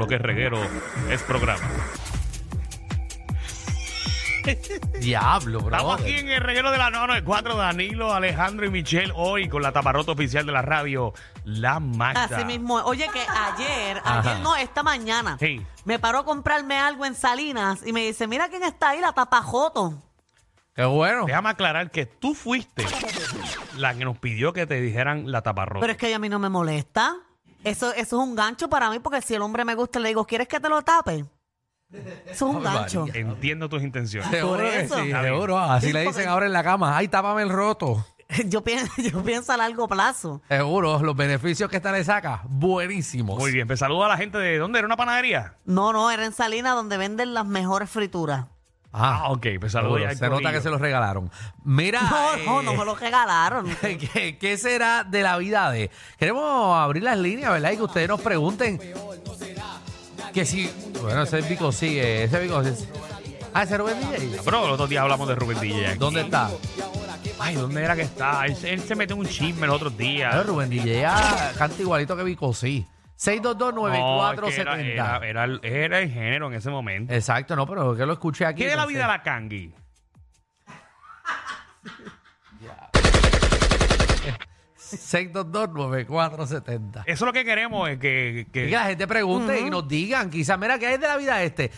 Lo que es reguero es programa. Diablo, bro. Estamos aquí en el reguero de la 994, Danilo, Alejandro y Michelle, hoy con la taparrota oficial de la radio, La Magda. Así mismo. Oye, que ayer, Ajá. ayer no, esta mañana, Sí. me paró a comprarme algo en Salinas y me dice, mira quién está ahí, la tapajoto. Qué bueno. Déjame aclarar que tú fuiste la que nos pidió que te dijeran la taparrota. Pero es que ella a mí no me molesta. Eso, eso es un gancho para mí, porque si el hombre me gusta, le digo, ¿quieres que te lo tape? Eso es un gancho. María. Entiendo tus intenciones. Seguro por que eso. sí, Está bien. seguro. Así Sí, le dicen ahora en la cama. Ay, tápame el roto. Yo pienso, yo pienso a largo plazo. Seguro, los beneficios que esta le saca, buenísimos. Muy bien, pues saludo a la gente de ¿dónde? ¿Era una panadería? No, no, era en Salinas donde venden las mejores frituras. Ah, Ah, ok, pues saludo seguro. ya al Se nota que se los regalaron. Mira, No, no, eh, no me lo regalaron. ¿qué, qué será de la vida de? Queremos abrir las líneas, ¿verdad? Y que ustedes nos pregunten que si... Bueno, ese es Vico sí, eh, ese Vico. Ah, ese es Rubén DJ. Pero los otros días hablamos de Rubén DJ. aquí. ¿Dónde está? Ay, ¿dónde era que está? Él, se- él se metió en un chisme los otros Ah, días. Rubén DJ ah, canta igualito que Vico sí. No, es que 6229470. era, era, era, el- era el género en ese momento. Exacto, no, pero que lo escuché aquí. ¿Qué de la entonces- vida de la Kangi? 6229470. Eso es lo que queremos, es que, que- Y que la gente pregunte y nos digan, quizás, mira, ¿qué hay de la vida este?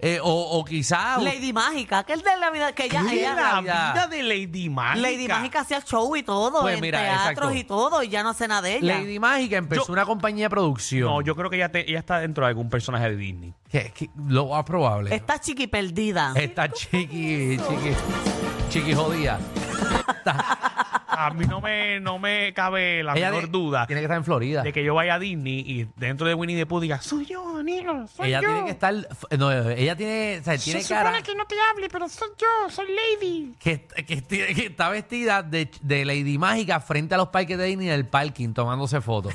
Eh, o, o quizás... Lady Mágica, que es de la vida, que ella, ¿Qué de ella- la vida? de Lady Mágica? Lady Mágica hacía show y todo, Pues en mira, teatros exacto. y todo, y ya no sé nada de ella. Lady Mágica empezó Yo- una compañía de producción. No, yo creo que ella, te- ella está dentro de algún personaje de Disney. Que- que lo más probable. Está chiqui perdida. Está chiqui, chiqui, chiqui jodida. A mí no me, no me cabe la Ella menor de- duda Tiene que estar en Florida. de que yo vaya a Disney y dentro de Winnie the Pooh diga, soy yo, Danilo, soy Ella yo. tiene que estar... No, ella tiene... O sea, tiene Se cara... supone que no te hable, pero soy yo, soy Lady. que, que, está vestida de, de Lady Mágica frente a los parques de Disney en el parking tomándose fotos.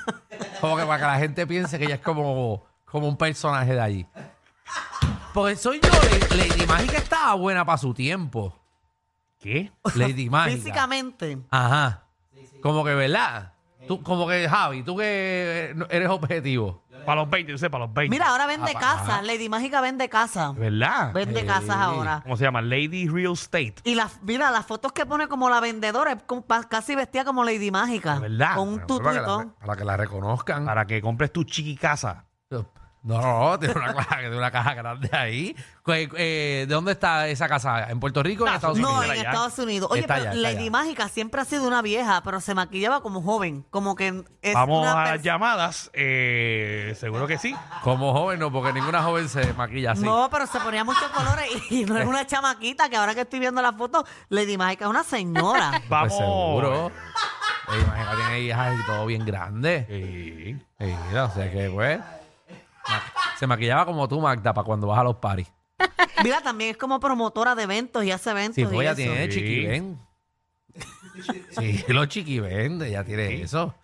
como que para que la gente piense que ella es como, como un personaje de allí. Porque soy yo, Lady, Lady Mágica estaba buena para su tiempo. ¿Qué? Lady Mágica. Físicamente. Ajá. Como que, ¿verdad? Tú, como que, Javi, tú que eres objetivo. Para los 20, yo sé, para los 20. Mira, ahora vende Ah, casa. Lady Mágica vende casa. ¿Verdad? Vende casas ahora. ¿Cómo se llama? Lady Real Estate. Y las, mira, las fotos que pone como la vendedora, es como pa- casi vestida como Lady Mágica. ¿Verdad? Con un Bueno, tutú para, y que todo. la, para que la reconozcan. Para que compres tu chiqui casa. No, no, no, tiene una, caja, tiene una caja grande ahí. Eh, eh, ¿De dónde está esa casa? ¿En Puerto Rico o en Estados No, Unidos? en allá. Estados Unidos. Oye, Está pero allá, Lady allá. Mágica siempre ha sido una vieja, pero se maquillaba como joven. Como que es Vamos una a las llamadas. Eh, seguro que sí. Como joven no, porque ninguna joven se maquilla así. No, pero se ponía muchos colores y no es una chamaquita que ahora que estoy viendo la foto, Lady Mágica es una señora. Pues Vamos. seguro. Lady Mágica tiene hijas y todo bien grande. Sí. Sí, o sea que pues... Se maquillaba como tú, Magda, para cuando vas a los paris. Mira, también es como promotora de eventos y hace eventos. Sí, y pues ella eso. tiene Sí. chiquiven. Sí, los chiquiven, ella tiene eso.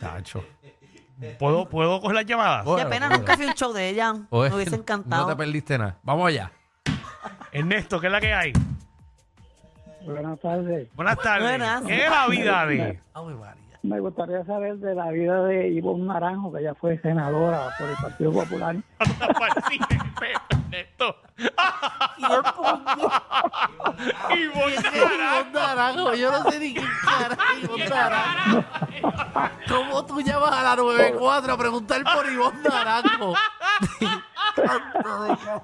Tacho. ¿Puedo, ¿Puedo coger las llamadas? Qué Bueno, pena, bueno. nunca fui a un show de ella. Oye, Me hubiese encantado. No te perdiste nada. Vamos allá. Ernesto, ¿qué es la que hay? Buenas tardes. Buenas tardes. Buenas. ¿Qué es la vida de? Me gustaría saber de la vida de Ivonne Naranjo, que ella fue senadora por el Partido Popular. Sí, Ernesto. A Naranjo, yo no sé ni qué carajo Ivonne Naranjo. ¿Cómo tú llamas a la 94 a preguntar por Ivonne Naranjo?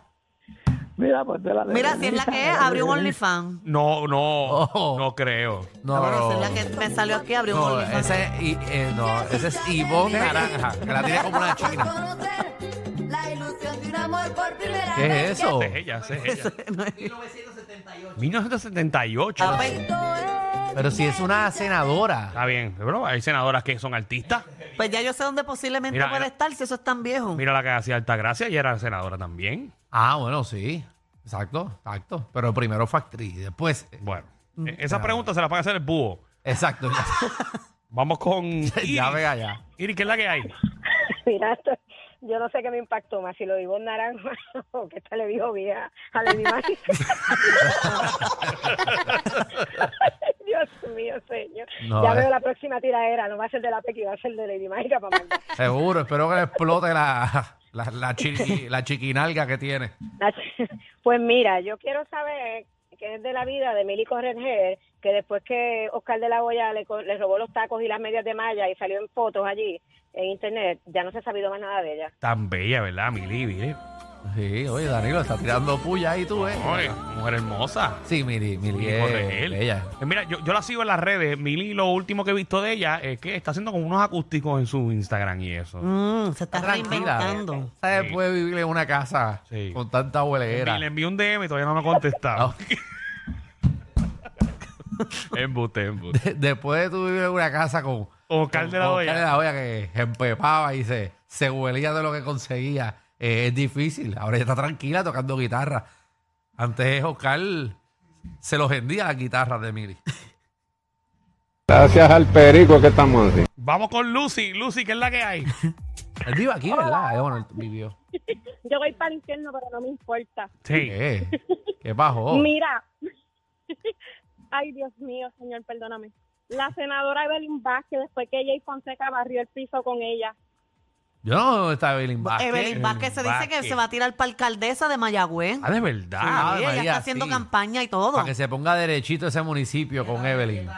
Mira, pues de la de Mira, si es la que es, abrió un OnlyFans. No, no, Oh. no creo. No, bueno, si es la que me salió aquí, abrió un no, OnlyFans. ese, es I- eh, no, ese es Ivonne Naranja, que la tiene como una china. conocer la ilusión de un amor por primera ¿Qué es eso? Es ella, es ella. No es- 1978. Ah, pues, Pero si es una senadora. Está bien, pero hay senadoras que son artistas. Pues ya yo sé dónde posiblemente Mira, puede mira. estar si eso es tan viejo. Mira la que hacía Altagracia y era senadora también. Ah, bueno, sí. Exacto, exacto. Pero primero fue actriz, después. Bueno, eh, esa pregunta se la puede hacer el búho. Exacto. Vamos con Iri. ya ve allá. Iri, ¿qué es la que hay? Mira, esto- yo no sé qué me impactó más, si lo dijo Naranjo o que esta le dijo vieja a Lady Mágica. Dios mío, señor. No, ya eh. veo la próxima tiradera. No va a ser de la Pequi, va a ser de Lady Mágica para mandar. Seguro, espero que le explote la, la, la, chiqui- la chiquinalga que tiene. Pues mira, yo quiero saber qué es de la vida de Mili Correger, que después que Oscar de la Hoya le, co- le robó los tacos y las medias de malla y salió en fotos allí en internet, ya no se ha sabido más nada de ella. Tan bella, ¿verdad, Mili? Mire. Sí, oye, Danilo está tirando puya ahí tú, ¿eh? Oye, mujer hermosa. Sí, Mili, Mili es Corregel. bella. Eh, Mira, yo, yo la sigo en las redes. Mili, lo último que he visto de ella es que está haciendo como unos acústicos en su Instagram y eso. Mm, se está reinventando. ¿Sabes? Sí. Puede vivir en una casa Sí. con tanta huelera. Y le envié un DM y todavía no me ha contestado. Embuste, embuste. De- Después de tú vivir en una casa con Oscar de la con Oscar de Hoya. la Hoya que empepaba y se, se huelía de lo que conseguía, eh, es difícil. Ahora ella está tranquila tocando guitarra. Antes Oscar se los vendía las guitarras de Mili. Gracias al perico que estamos así. Vamos con Lucy. Lucy, ¿qué es la que hay? Él vive aquí, ¿verdad? Eh, bueno, él vivió. Yo voy para el infierno, pero no me importa. Sí. ¿Qué? ¿Qué bajó? Mira, ay Dios mío, señor, perdóname. La senadora Evelyn Vázquez, después que Jay Fonseca barrió el piso con ella. Yo no sé dónde está Evelyn Vázquez. Evelyn Vázquez se dice que Vázquez. se va a tirar para alcaldesa de Mayagüez. Ah, de verdad. Ah, Sí, ella María, está haciendo sí. campaña y todo. Para que se ponga derechito ese municipio con Evelyn.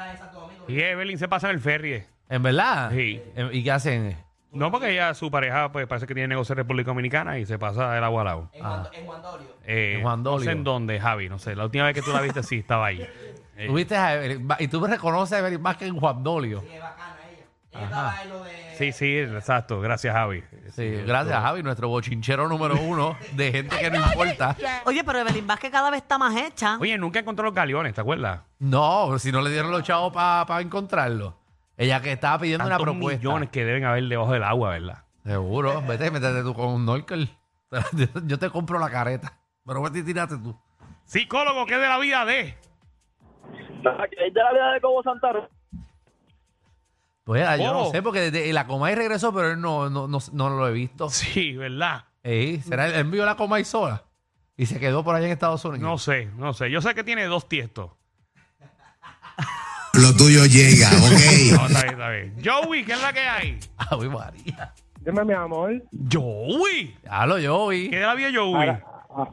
Y Evelyn se pasa en el ferry. ¿En verdad? Sí. Eh, ¿Y qué hacen? No, porque ella, su pareja, pues parece que tiene negocio en República Dominicana y se pasa del agua al agua. Ah. Eh, En Juan No sé Dolio. en dónde, Javi, no sé. La última vez que tú la viste, sí, estaba ahí. Eh, ¿Tú viste a Evelyn? Va- Y tú me reconoces a Evelyn Vázquez en Juan Dolio. Sí, sí, exacto. Gracias, Javi. Sí, gracias Javi, nuestro bochinchero número uno de gente que no importa. Oye, pero Evelyn Vázquez cada vez está más hecha. Oye, nunca encontró los galeones, ¿te acuerdas? No, si no le dieron los chavos para encontrarlo. Ella que estaba pidiendo una Tantos propuesta. millones que deben haber debajo del agua, ¿verdad? Seguro, vete, métete tú con un Norkel. Yo te compro la careta. Pero vete y tírate tú. Psicólogo, ¿qué es de la vida de? Es de la vida de Cobo Santa Rosa. Pues ah, yo no Oh. sé, porque desde la Comay regresó, pero él no, no, no, no lo he visto. Sí, ¿verdad? Ey, ¿Será él envió la Comay sola? Y se quedó por allá en Estados Unidos. No sé, no sé. Yo sé que tiene dos tiestos. Lo tuyo llega, ¿ok? No, está bien, está bien. Joey, ¿qué es la que hay? Ay, María. Dime, mi amor. Joey. Hablo yo, vi. ¿Qué de la vida Joey? Ahora, ah,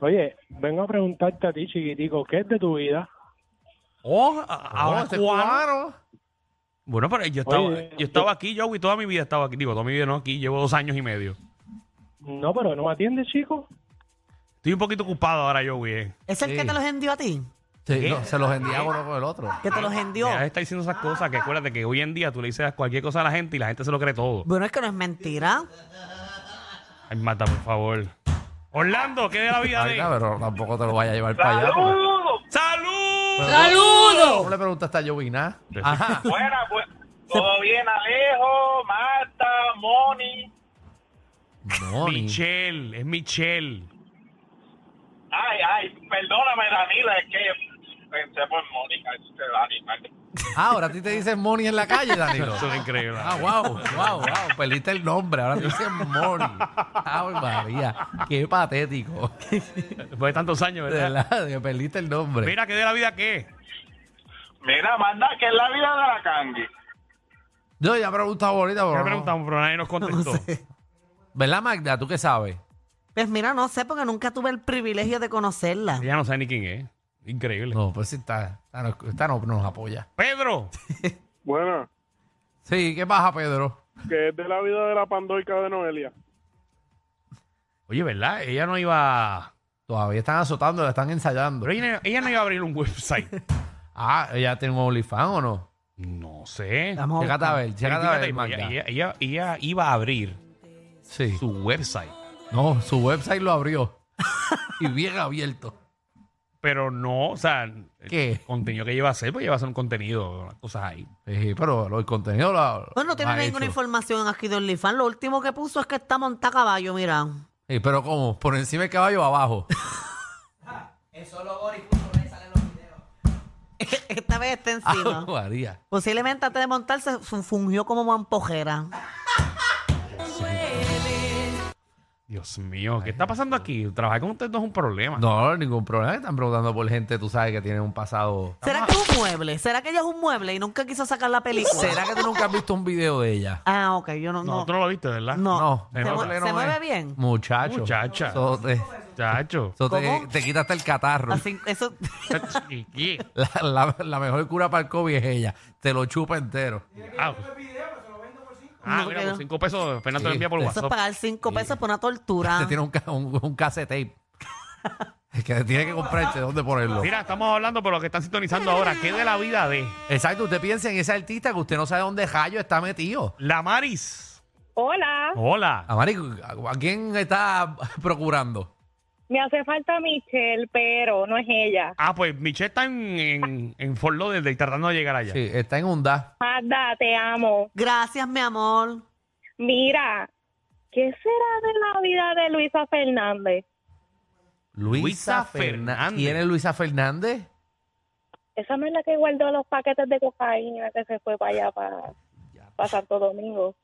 oye, vengo a preguntarte a ti, chiquitico, ¿qué es de tu vida? Oh, a- Oh, ahora este cubano. cubano. Bueno, pero yo estaba, Oye, yo estaba aquí, Joey, toda mi vida estaba aquí. Digo, toda mi vida no aquí, llevo dos años y medio. No, pero no me atiendes, chico. Estoy un poquito ocupado ahora, Joey. Eh. ¿Es el Sí. que te los envió a ti? Sí, no, se los enviaba uno con el otro. Que te los envió. Ya está diciendo esas cosas que acuérdate que hoy en día tú le dices cualquier cosa a la gente y la gente se lo cree todo. Bueno, es que no es mentira. Ay, Marta, por favor. Orlando, ¿qué de la vida de? Pero tampoco te lo vaya a llevar para allá. porque- ¡Salud! ¿Cómo le preguntaste a Jovina? Ajá. Buena, pues. Todo bien, Alejo, Marta, Moni. Moni. Michelle, es Michelle. Ay, ay, perdóname, Danila, es que pensé por Mónica, este animal. Ah, ahora a ti te dicen Moni en la calle, Danilo. Eso es increíble. Ah, wow, wow, wow. Perdiste el nombre. Ahora te dicen Moni. Ay, María. Qué patético. Después de tantos años, De ¿verdad? perdiste el nombre. Mira, ¿qué de la vida qué? Mira, manda, que es la vida de la Candy. Yo ya he preguntado ahorita, ¿Qué pero le no. preguntamos? Pero nadie nos contestó. ¿Verdad, Magda? ¿Tú qué sabes? Pues mira, no sé, porque nunca tuve el privilegio de conocerla. Ella no sabe ni quién es. Increíble. No, pues sí, está, está, no, esta no nos apoya. Pedro. Bueno, Sí, ¿qué pasa, Pedro? que es de la vida de la pandorca de Noelia. Oye, ¿verdad? Ella no iba... Todavía están azotando, la están ensayando. Pero ella, ella no iba a abrir un website. Ah, ¿ella tiene un OnlyFans o no? No sé. Vamos a Chécate a ver, chécate a Fíjate, ver, Magda. ella, ella, ella iba a abrir Sí. su website. No, su website lo abrió. y bien abierto. Pero no, o sea, ¿Qué? el contenido que lleva a hacer, pues lleva a hacer un contenido, cosas ahí. Sí, pero lo- el contenido lo, Pues no tiene ha ninguna hecho. información aquí de OnlyFans. Lo último que puso es que está monta a caballo, mira. Sí, pero ¿cómo? ¿Por encima del caballo o abajo? Esta vez está Ah, encima. María. Posiblemente antes de montarse fu- fungió como mampojera. Dios mío, ¿qué está pasando aquí? Trabajar con ustedes no es un problema. No, ningún problema. Están preguntando por gente, tú sabes, que tiene un pasado. ¿Será que es un mueble? ¿Será que ella es un mueble y nunca quiso sacar la película? ¿Será que tú nunca has visto un video de ella? Ah, ok, yo no. No, No, tú no lo viste, ¿verdad? no. No, ¿Se, no, mue- no se mueve es. bien? Muchacho. Muchacha. Eso te, Chacho. eso te, ¿Cómo? te quita hasta el catarro. Así, eso. La, la- la mejor cura para el COVID es ella. Te lo chupa entero. Ah, Ah, No, mira, por cinco pesos, Fernando te lo Sí. envía por eso es WhatsApp. pagar cinco pesos por una tortura. Te tiene un, ca- un, un cassette tape. Es que tiene que comprarte dónde ponerlo. Mira, estamos hablando por lo que están sintonizando ahora. ¿Qué de la vida de Exacto, usted piensa en ese artista que usted no sabe dónde Rayo está metido. la Maris? Hola, Hola. Amari, ¿a quién está procurando? Me hace falta Michelle, pero no es ella. Ah, pues Michelle está en, en, en Fort Lauderdale tratando de llegar allá. Sí, está en Honda. Magda, te amo. Gracias, mi amor. Mira, ¿qué será de la vida de Luisa Fernández? Luisa Fernández. Fernández. ¿Quién es Luisa Fernández? Esa no es la que guardó los paquetes de cocaína que se fue para allá, para, para Santo Domingo.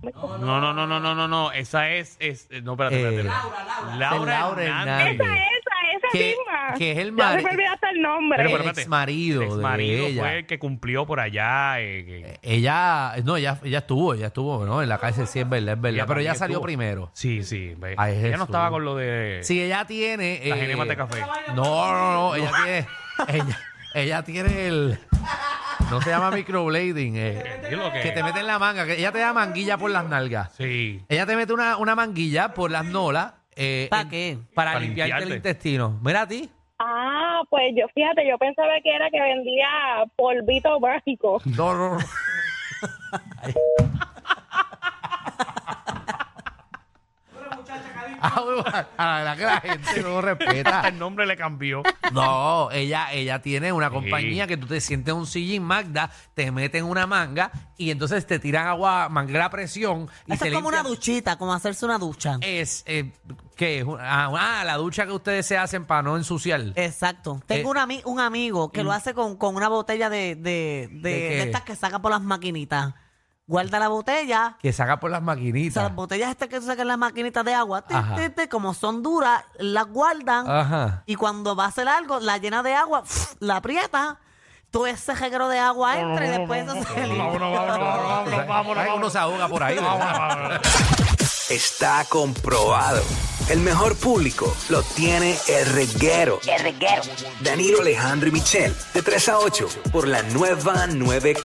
No, no, no, no, no, no, no. Esa es, es no, espérate, Eh, espérate. Laura, Laura Hernández. Hernández. Esa, esa, esa Que- misma. que es el Ya mari- se me olvidó hasta el nombre. Pero, el espérate. exmarido El de marido ella. fue el que cumplió por allá. eh, que- Ella, no, ella, ella estuvo, ella estuvo, ¿no? En la cárcel, sí, es verdad, es verdad. Ella pero ella salió estuvo. primero. Sí, sí. Ay, Ella Jesús. no estaba con lo de Sí, ella tiene. las eh, de café. No, no, no, ella tiene. Ella, ella tiene el. No se llama microblading. eh, ¿Qué es lo que- que te mete en la manga, que ella te da manguilla por las nalgas. Sí. Ella te mete una, una manguilla por las nolas. eh, ¿Pa en- qué? Para, Para limpiarte el limpiarte. intestino. Mira a ti. Ah, pues yo, fíjate, yo pensaba que era que vendía polvito mágico. No, no, no. Ah, bueno, a la verdad que la gente no respeta. Hasta el nombre le cambió. No, ella, ella tiene una Sí. compañía que tú te sientes en un sillín Magda, te meten una manga y entonces te tiran agua, manguera a presión y Eso se es como una limpian. duchita, como hacerse una ducha. Es, eh, ¿qué es? Ah, ah, la ducha que ustedes se hacen para no ensuciar. Exacto. Tengo Eh, un, ami- un amigo que lo hace con, con una botella de, de, de, ¿De qué? de estas que saca por las maquinitas. Guarda la botella. Que saca por las O sea, maquinitas. las botellas estas que sacan las maquinitas de agua, ti, Ajá. ti, ti, como son duras, las guardan. Ajá. Y cuando va a hacer algo, la llena de agua, la aprieta. Todo ese reguero de agua entra y después eso se limpia. Vámonos, vámonos, vámonos, vámonos, vámonos. Ay, Uno se ahoga por ahí. Vámonos, ¿verdad? vámonos. Está comprobado. El mejor público lo tiene el reguero. El reguero. Danilo Alejandro y Michel, de 3 a 8, por la nueva 94.